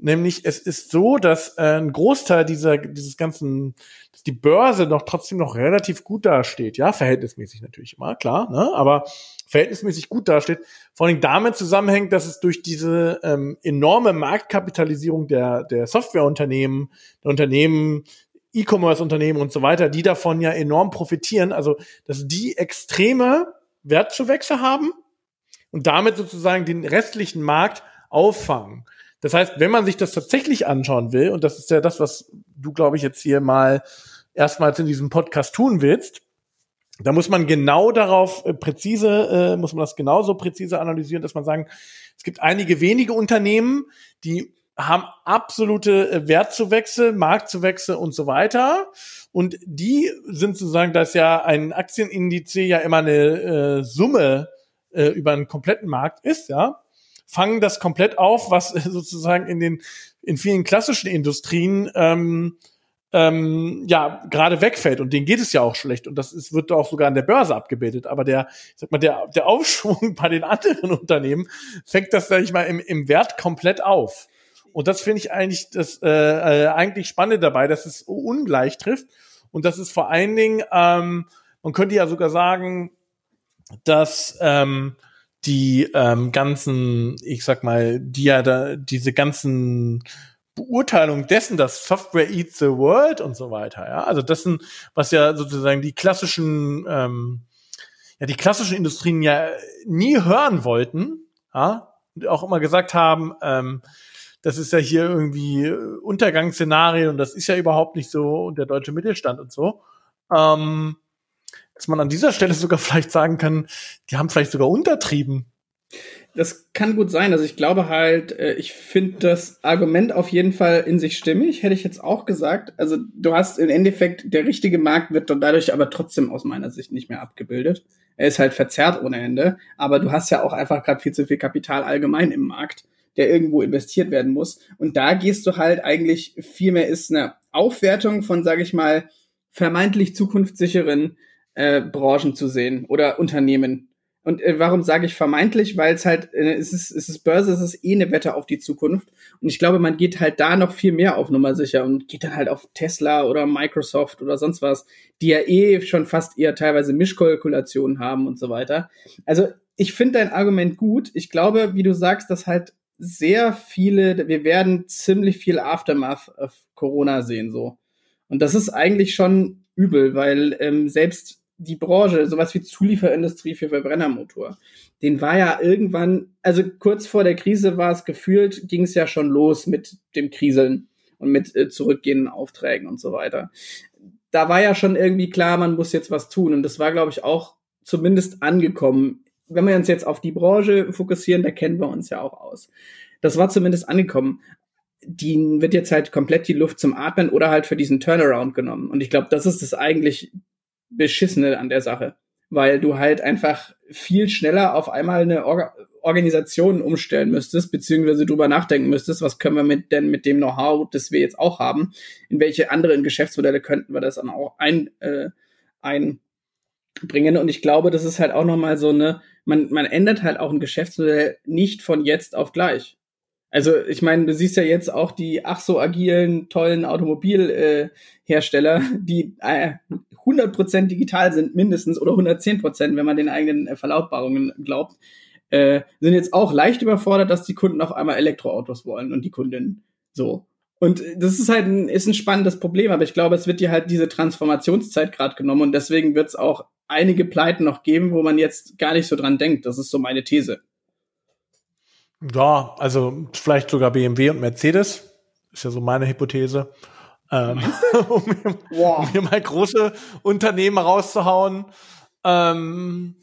Nämlich es ist so, dass äh, ein Großteil dieser, dieses ganzen, dass die Börse noch trotzdem noch relativ gut dasteht. Ja, verhältnismäßig natürlich immer, klar, ne? aber verhältnismäßig gut dasteht. Vor allem damit zusammenhängt, dass es durch diese ähm, enorme Marktkapitalisierung der, der Softwareunternehmen, der Unternehmen, E-Commerce-Unternehmen und so weiter, die davon ja enorm profitieren, also dass die extreme Wertzuwächse haben und damit sozusagen den restlichen Markt auffangen. Das heißt, wenn man sich das tatsächlich anschauen will, und das ist ja das, was du, glaube ich, jetzt hier mal erstmals in diesem Podcast tun willst, da muss man genau darauf äh, präzise, äh, muss man das genauso präzise analysieren, dass man sagen, es gibt einige wenige Unternehmen, die haben absolute äh, Wertzuwächse, Marktzuwächse und so weiter. Und die sind sozusagen, dass ja ein Aktienindiz ja immer eine äh, Summe äh, über einen kompletten Markt ist, ja fangen das komplett auf, was sozusagen in den in vielen klassischen Industrien ähm, ähm, ja gerade wegfällt und denen geht es ja auch schlecht und das ist, wird auch sogar an der Börse abgebildet. Aber der, sag mal, der, der Aufschwung bei den anderen Unternehmen fängt das, sag ich mal, im, im Wert komplett auf. Und das finde ich eigentlich das äh, äh, eigentlich Spannende dabei, dass es ungleich trifft und das ist vor allen Dingen, ähm, man könnte ja sogar sagen, dass ähm, die ähm, ganzen, ich sag mal, die ja da, diese ganzen Beurteilung dessen, dass Software eats the world und so weiter, ja. Also das sind, was ja sozusagen die klassischen, ähm, ja, die klassischen Industrien ja nie hören wollten, ja, und auch immer gesagt haben, ähm, das ist ja hier irgendwie Untergangsszenario und das ist ja überhaupt nicht so und der deutsche Mittelstand und so. Ähm, dass man an dieser Stelle sogar vielleicht sagen kann, die haben vielleicht sogar untertrieben. Das kann gut sein. Also ich glaube halt, äh, ich finde das Argument auf jeden Fall in sich stimmig, hätte ich jetzt auch gesagt. Also du hast im Endeffekt, der richtige Markt wird dadurch aber trotzdem aus meiner Sicht nicht mehr abgebildet. Er ist halt verzerrt ohne Ende, aber du hast ja auch einfach gerade viel zu viel Kapital allgemein im Markt, der irgendwo investiert werden muss. Und da gehst du halt eigentlich viel mehr ist eine Aufwertung von, sage ich mal, vermeintlich zukunftssicheren äh, Branchen zu sehen oder Unternehmen. Und äh, warum sage ich vermeintlich? Weil es halt, äh, es, ist, es ist Börse, es ist eh eine Wette auf die Zukunft. Und ich glaube, man geht halt da noch viel mehr auf Nummer sicher und geht dann halt auf Tesla oder Microsoft oder sonst was, die ja eh schon fast eher teilweise Mischkalkulationen haben und so weiter. Also ich finde dein Argument gut. Ich glaube, wie du sagst, dass halt sehr viele, wir werden ziemlich viel Aftermath of Corona sehen so. Und das ist eigentlich schon übel, weil ähm, selbst die Branche, sowas wie Zulieferindustrie für Verbrennermotor, den war ja irgendwann, also kurz vor der Krise war es gefühlt, ging es ja schon los mit dem Kriseln und mit äh, zurückgehenden Aufträgen und so weiter. Da war ja schon irgendwie klar, man muss jetzt was tun und das war, glaube ich, auch zumindest angekommen. Wenn wir uns jetzt auf die Branche fokussieren, da kennen wir uns ja auch aus. Das war zumindest angekommen die wird jetzt halt komplett die Luft zum Atmen oder halt für diesen Turnaround genommen. Und ich glaube, das ist das eigentlich Beschissene an der Sache, weil du halt einfach viel schneller auf einmal eine Orga Organisation umstellen müsstest, beziehungsweise drüber nachdenken müsstest, was können wir mit denn mit dem Know-how, das wir jetzt auch haben, in welche anderen Geschäftsmodelle könnten wir das dann auch ein, äh, einbringen. Und ich glaube, das ist halt auch nochmal so eine, man, man ändert halt auch ein Geschäftsmodell nicht von jetzt auf gleich. Also ich meine, du siehst ja jetzt auch die ach so agilen, tollen Automobilhersteller, äh, die äh, 100% digital sind, mindestens, oder 110%, wenn man den eigenen äh, Verlautbarungen glaubt, äh, sind jetzt auch leicht überfordert, dass die Kunden auf einmal Elektroautos wollen und die Kundinnen so. Und das ist halt ein, ist ein spannendes Problem, aber ich glaube, es wird dir halt diese Transformationszeit gerade genommen und deswegen wird es auch einige Pleiten noch geben, wo man jetzt gar nicht so dran denkt. Das ist so meine These. Ja, also vielleicht sogar BMW und Mercedes. Ist ja so meine Hypothese. Ähm, um, mir, wow. um, mir, mal große Unternehmen rauszuhauen. Ähm,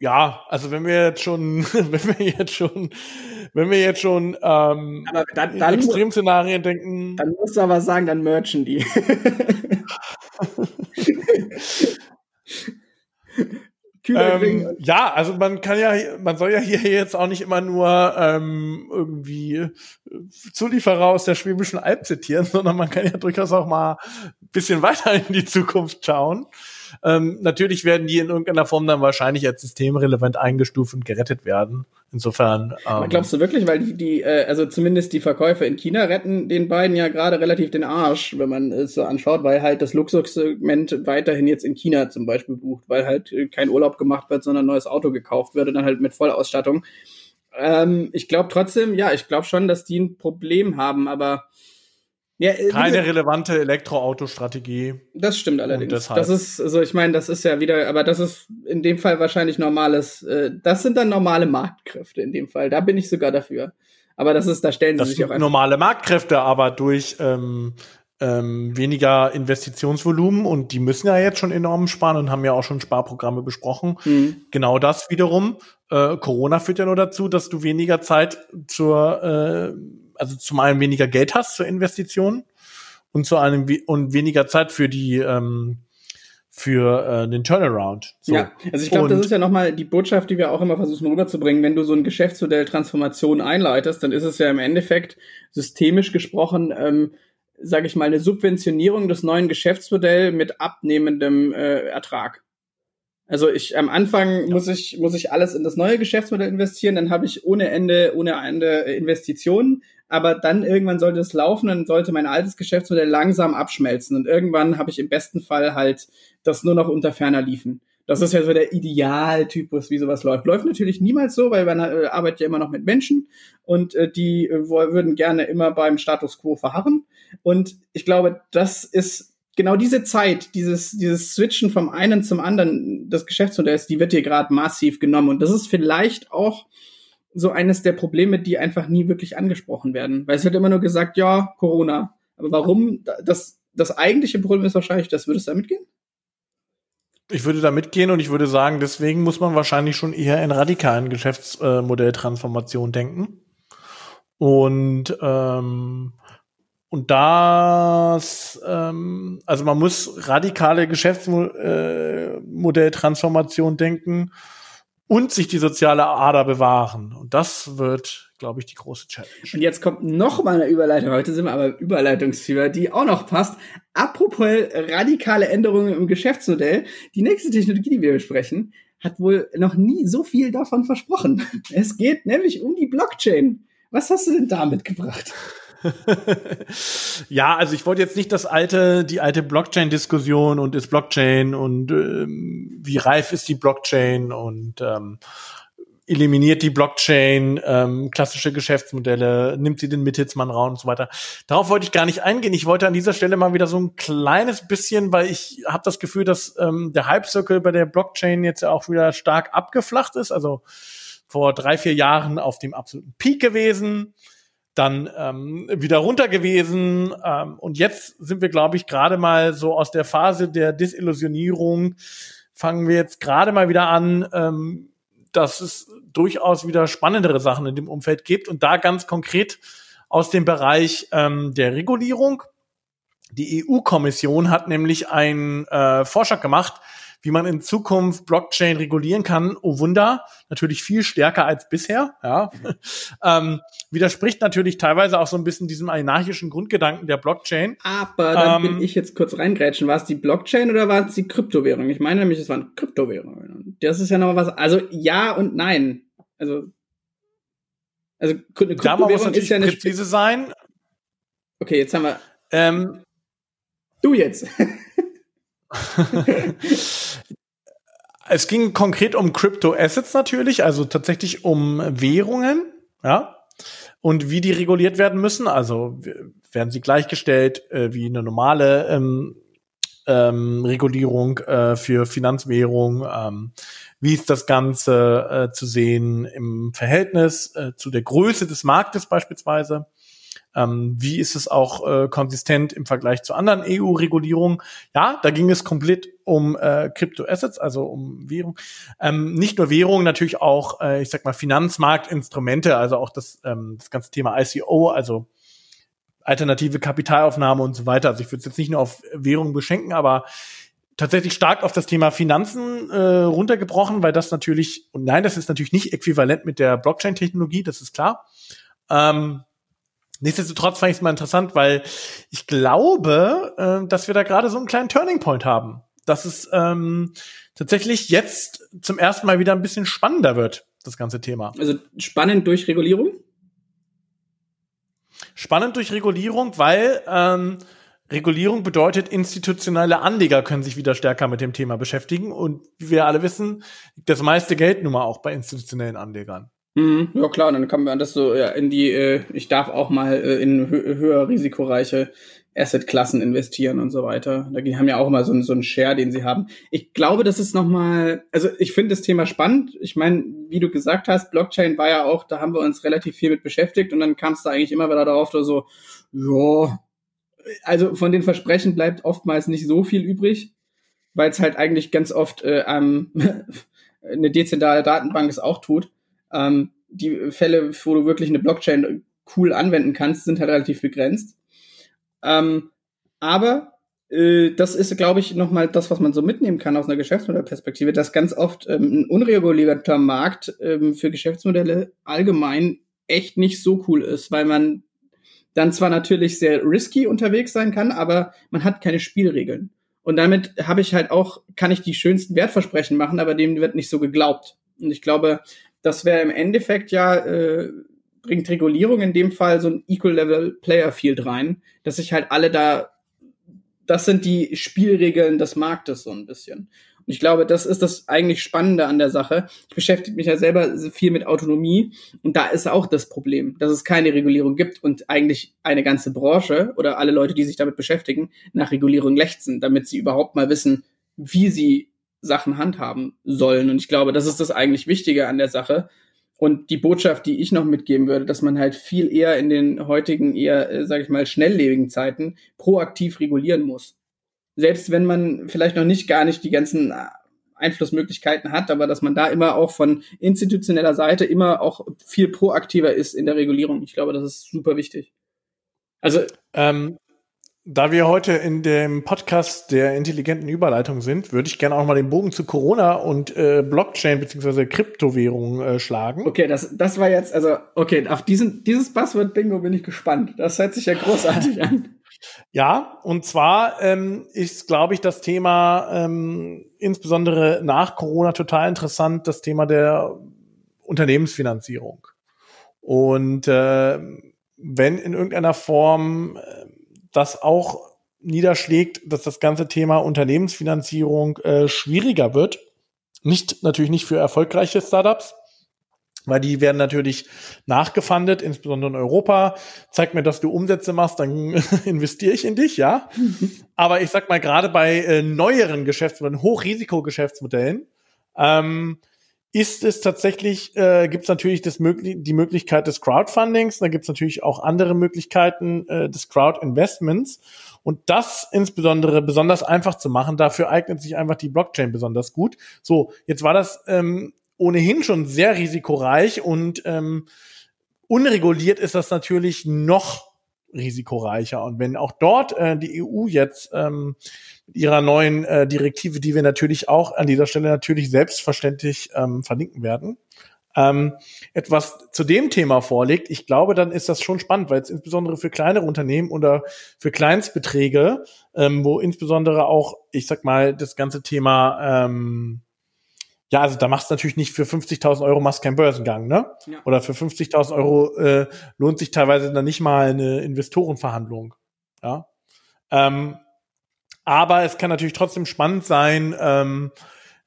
ja, also wenn wir jetzt schon, wenn wir jetzt schon, wenn wir jetzt schon ähm, aber dann, dann Extremszenarien denken. Dann musst du aber sagen, dann merchen die. ähm, ja, also man kann ja, man soll ja hier jetzt auch nicht immer nur ähm, irgendwie Zulieferer aus der Schwäbischen Alb zitieren, sondern man kann ja durchaus auch mal ein bisschen weiter in die Zukunft schauen. Ähm, natürlich werden die in irgendeiner Form dann wahrscheinlich als systemrelevant eingestuft und gerettet werden. Insofern. Ähm, glaubst du wirklich, weil die, die äh, also zumindest die Verkäufe in China retten den beiden ja gerade relativ den Arsch, wenn man es so anschaut, weil halt das Luxussegment weiterhin jetzt in China zum Beispiel bucht, weil halt kein Urlaub gemacht wird, sondern ein neues Auto gekauft wird und dann halt mit Vollausstattung. Ähm, ich glaube trotzdem, ja, ich glaube schon, dass die ein Problem haben, aber ja, äh, Keine gesagt, relevante Elektroautostrategie. Das stimmt allerdings. Das ist, also ich meine, das ist ja wieder, aber das ist in dem Fall wahrscheinlich normales, äh, das sind dann normale Marktkräfte in dem Fall. Da bin ich sogar dafür. Aber das ist, da stellen das sie sich auch einfach. Normale Marktkräfte, aber durch ähm, ähm, weniger Investitionsvolumen und die müssen ja jetzt schon enorm sparen und haben ja auch schon Sparprogramme besprochen. Mhm. Genau das wiederum. Äh, Corona führt ja nur dazu, dass du weniger Zeit zur äh, also zum einen weniger Geld hast zur Investition und zu einem und weniger Zeit für die ähm, für äh, den Turnaround. So. Ja, also ich glaube, das ist ja nochmal die Botschaft, die wir auch immer versuchen rüberzubringen. Wenn du so ein Geschäftsmodell Transformation einleitest, dann ist es ja im Endeffekt systemisch gesprochen, ähm, sage ich mal, eine Subventionierung des neuen Geschäftsmodells mit abnehmendem äh, Ertrag. Also ich am Anfang ja. muss ich muss ich alles in das neue Geschäftsmodell investieren, dann habe ich ohne Ende ohne Ende Investitionen, aber dann irgendwann sollte es laufen, dann sollte mein altes Geschäftsmodell langsam abschmelzen und irgendwann habe ich im besten Fall halt das nur noch unter ferner liefen. Das ist ja so der Idealtypus, wie sowas läuft. Läuft natürlich niemals so, weil man äh, arbeitet ja immer noch mit Menschen und äh, die äh, würden gerne immer beim Status quo verharren. Und ich glaube, das ist genau diese Zeit, dieses, dieses Switchen vom einen zum anderen des Geschäftsmodells, die wird hier gerade massiv genommen. Und das ist vielleicht auch so eines der Probleme, die einfach nie wirklich angesprochen werden. Weil es wird immer nur gesagt, ja, Corona. Aber warum? Das, das eigentliche Problem ist wahrscheinlich, das würde es damit gehen? Ich würde da mitgehen und ich würde sagen, deswegen muss man wahrscheinlich schon eher in radikalen Geschäftsmodelltransformation denken. Und ähm, und das, ähm, also man muss radikale Geschäftsmodelltransformation denken und sich die soziale Ader bewahren. Und das wird, glaube ich, die große Challenge. Und jetzt kommt noch mal eine Überleitung. Heute sind wir aber Überleitungsfieber, die auch noch passt. Apropos radikale Änderungen im Geschäftsmodell. Die nächste Technologie, die wir besprechen, hat wohl noch nie so viel davon versprochen. Es geht nämlich um die Blockchain. Was hast du denn da mitgebracht? ja, also ich wollte jetzt nicht das alte, die alte Blockchain-Diskussion und ist Blockchain und ähm, wie reif ist die Blockchain und ähm, eliminiert die Blockchain ähm, klassische Geschäftsmodelle, nimmt sie den Mittelsmann raus und so weiter. Darauf wollte ich gar nicht eingehen. Ich wollte an dieser Stelle mal wieder so ein kleines bisschen, weil ich habe das Gefühl, dass ähm, der Hype-Circle bei der Blockchain jetzt auch wieder stark abgeflacht ist. Also vor drei, vier Jahren auf dem absoluten Peak gewesen dann ähm, wieder runter gewesen. Ähm, und jetzt sind wir, glaube ich, gerade mal so aus der Phase der Disillusionierung, fangen wir jetzt gerade mal wieder an, ähm, dass es durchaus wieder spannendere Sachen in dem Umfeld gibt. Und da ganz konkret aus dem Bereich ähm, der Regulierung. Die EU-Kommission hat nämlich einen äh, Vorschlag gemacht, wie man in Zukunft Blockchain regulieren kann. Oh Wunder, natürlich viel stärker als bisher. Ja. ähm, widerspricht natürlich teilweise auch so ein bisschen diesem anarchischen Grundgedanken der Blockchain. Aber dann ähm, will ich jetzt kurz reingrätschen. War es die Blockchain oder war es die Kryptowährung? Ich meine nämlich, es waren Kryptowährungen. Das ist ja noch was. Also ja und nein. Also also eine Kryptowährung ist ja eine präzise sein. Okay, jetzt haben wir. Ähm, du jetzt. es ging konkret um Crypto Assets natürlich, also tatsächlich um Währungen, ja, und wie die reguliert werden müssen. Also werden sie gleichgestellt äh, wie eine normale ähm, ähm, Regulierung äh, für Finanzwährung. Ähm, wie ist das Ganze äh, zu sehen im Verhältnis äh, zu der Größe des Marktes beispielsweise? Ähm, wie ist es auch äh, konsistent im Vergleich zu anderen EU-Regulierungen? Ja, da ging es komplett um äh, Crypto-Assets, also um Währung. Ähm, nicht nur Währung, natürlich auch, äh, ich sag mal, Finanzmarktinstrumente, also auch das, ähm, das ganze Thema ICO, also alternative Kapitalaufnahme und so weiter. Also ich würde es jetzt nicht nur auf Währung beschenken, aber tatsächlich stark auf das Thema Finanzen äh, runtergebrochen, weil das natürlich, und nein, das ist natürlich nicht äquivalent mit der Blockchain-Technologie, das ist klar. Ähm, nichtsdestotrotz fand ich es mal interessant, weil ich glaube, äh, dass wir da gerade so einen kleinen Turning Point haben. Dass es ähm, tatsächlich jetzt zum ersten Mal wieder ein bisschen spannender wird, das ganze Thema. Also spannend durch Regulierung? Spannend durch Regulierung, weil ähm, Regulierung bedeutet, institutionelle Anleger können sich wieder stärker mit dem Thema beschäftigen. Und wie wir alle wissen, das meiste Geld nun mal auch bei institutionellen Anlegern. Mhm, ja klar, dann kann man das so ja, in die, äh, ich darf auch mal äh, in hö höher risikoreiche Assetklassen investieren und so weiter. Da haben ja auch immer so, ein, so einen Share, den sie haben. Ich glaube, das ist nochmal, also ich finde das Thema spannend. Ich meine, wie du gesagt hast, Blockchain war ja auch, da haben wir uns relativ viel mit beschäftigt und dann kam es da eigentlich immer wieder darauf, so, ja, also von den Versprechen bleibt oftmals nicht so viel übrig, weil es halt eigentlich ganz oft äh, ähm, eine dezentrale Datenbank es auch tut. Ähm, die Fälle, wo du wirklich eine Blockchain cool anwenden kannst, sind halt relativ begrenzt. Ähm, aber äh, das ist, glaube ich, nochmal das, was man so mitnehmen kann aus einer Geschäftsmodellperspektive, dass ganz oft ähm, ein unregulierter Markt ähm, für Geschäftsmodelle allgemein echt nicht so cool ist, weil man dann zwar natürlich sehr risky unterwegs sein kann, aber man hat keine Spielregeln. Und damit habe ich halt auch, kann ich die schönsten Wertversprechen machen, aber dem wird nicht so geglaubt. Und ich glaube, das wäre im Endeffekt ja, äh, bringt Regulierung in dem Fall so ein Equal Level Player Field rein, dass sich halt alle da, das sind die Spielregeln des Marktes so ein bisschen. Und ich glaube, das ist das eigentlich Spannende an der Sache. Ich beschäftige mich ja selber viel mit Autonomie und da ist auch das Problem, dass es keine Regulierung gibt und eigentlich eine ganze Branche oder alle Leute, die sich damit beschäftigen, nach Regulierung lechzen, damit sie überhaupt mal wissen, wie sie Sachen handhaben sollen. Und ich glaube, das ist das eigentlich Wichtige an der Sache. Und die Botschaft, die ich noch mitgeben würde, dass man halt viel eher in den heutigen, eher, äh, sage ich mal, schnelllebigen Zeiten proaktiv regulieren muss selbst wenn man vielleicht noch nicht gar nicht die ganzen äh, Einflussmöglichkeiten hat, aber dass man da immer auch von institutioneller Seite immer auch viel proaktiver ist in der Regulierung. Ich glaube, das ist super wichtig. Also ähm, da wir heute in dem Podcast der intelligenten Überleitung sind, würde ich gerne auch mal den Bogen zu Corona und äh, Blockchain bzw. Kryptowährungen äh, schlagen. Okay, das, das war jetzt, also, okay, auf diesen, dieses Buzzword-Bingo bin ich gespannt. Das hört sich ja großartig an. Ja, und zwar ähm, ist, glaube ich, das Thema ähm, insbesondere nach Corona total interessant, das Thema der Unternehmensfinanzierung. Und äh, wenn in irgendeiner Form äh, das auch niederschlägt, dass das ganze Thema Unternehmensfinanzierung äh, schwieriger wird, nicht natürlich nicht für erfolgreiche Startups, weil die werden natürlich nachgefundet, insbesondere in Europa. Zeig mir, dass du Umsätze machst, dann investiere ich in dich, ja. Aber ich sag mal, gerade bei äh, neueren Geschäftsmodellen, Hochrisikogeschäftsmodellen, ähm, ist es tatsächlich, äh, gibt es natürlich das möglich die Möglichkeit des Crowdfundings, da gibt es natürlich auch andere Möglichkeiten äh, des Crowd-Investments. Und das insbesondere besonders einfach zu machen, dafür eignet sich einfach die Blockchain besonders gut. So, jetzt war das ähm, ohnehin schon sehr risikoreich und ähm, unreguliert ist das natürlich noch risikoreicher. Und wenn auch dort äh, die EU jetzt ähm, mit ihrer neuen äh, Direktive, die wir natürlich auch an dieser Stelle natürlich selbstverständlich ähm, verlinken werden, ähm, etwas zu dem Thema vorlegt, ich glaube, dann ist das schon spannend, weil es insbesondere für kleinere Unternehmen oder für Kleinstbeträge, ähm, wo insbesondere auch, ich sag mal, das ganze Thema ähm, ja, also da machst du natürlich nicht für 50.000 Euro machst keinen Börsengang, ne? Ja. Oder für 50.000 Euro äh, lohnt sich teilweise dann nicht mal eine Investorenverhandlung, ja. Ähm, aber es kann natürlich trotzdem spannend sein, ähm,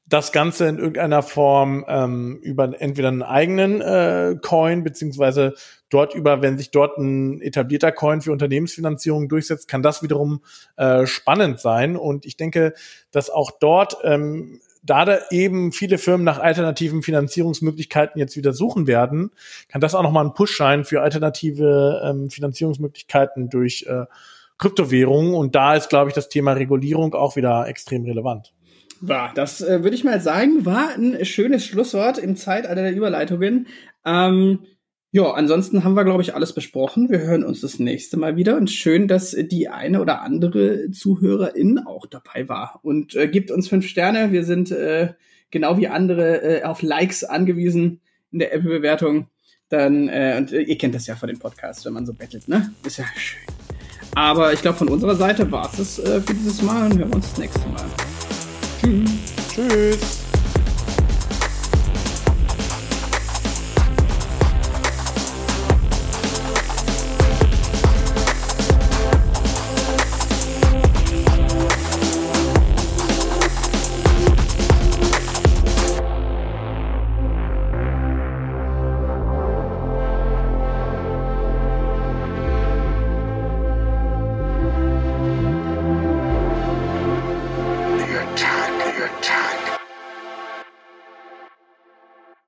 das Ganze in irgendeiner Form ähm, über entweder einen eigenen äh, Coin, beziehungsweise dort über, wenn sich dort ein etablierter Coin für Unternehmensfinanzierung durchsetzt, kann das wiederum äh, spannend sein. Und ich denke, dass auch dort ähm, da da eben viele Firmen nach alternativen Finanzierungsmöglichkeiten jetzt wieder suchen werden, kann das auch nochmal ein Push sein für alternative ähm, Finanzierungsmöglichkeiten durch äh, Kryptowährungen. Und da ist, glaube ich, das Thema Regulierung auch wieder extrem relevant. War, das äh, würde ich mal sagen, war ein schönes Schlusswort im Zeitalter der Überleitungen. Ähm, Ja, ansonsten haben wir, glaube ich, alles besprochen. Wir hören uns das nächste Mal wieder. Und schön, dass die eine oder andere Zuhörerin auch dabei war. Und äh, gibt uns fünf Sterne. Wir sind äh, genau wie andere äh, auf Likes angewiesen in der Apple-Bewertung. Dann, äh, und äh, ihr kennt das ja von dem Podcast, wenn man so bettelt, ne? Ist ja schön. Aber ich glaube, von unserer Seite war es äh, für dieses Mal und hören wir uns das nächste Mal. Tschüss. Tschüss.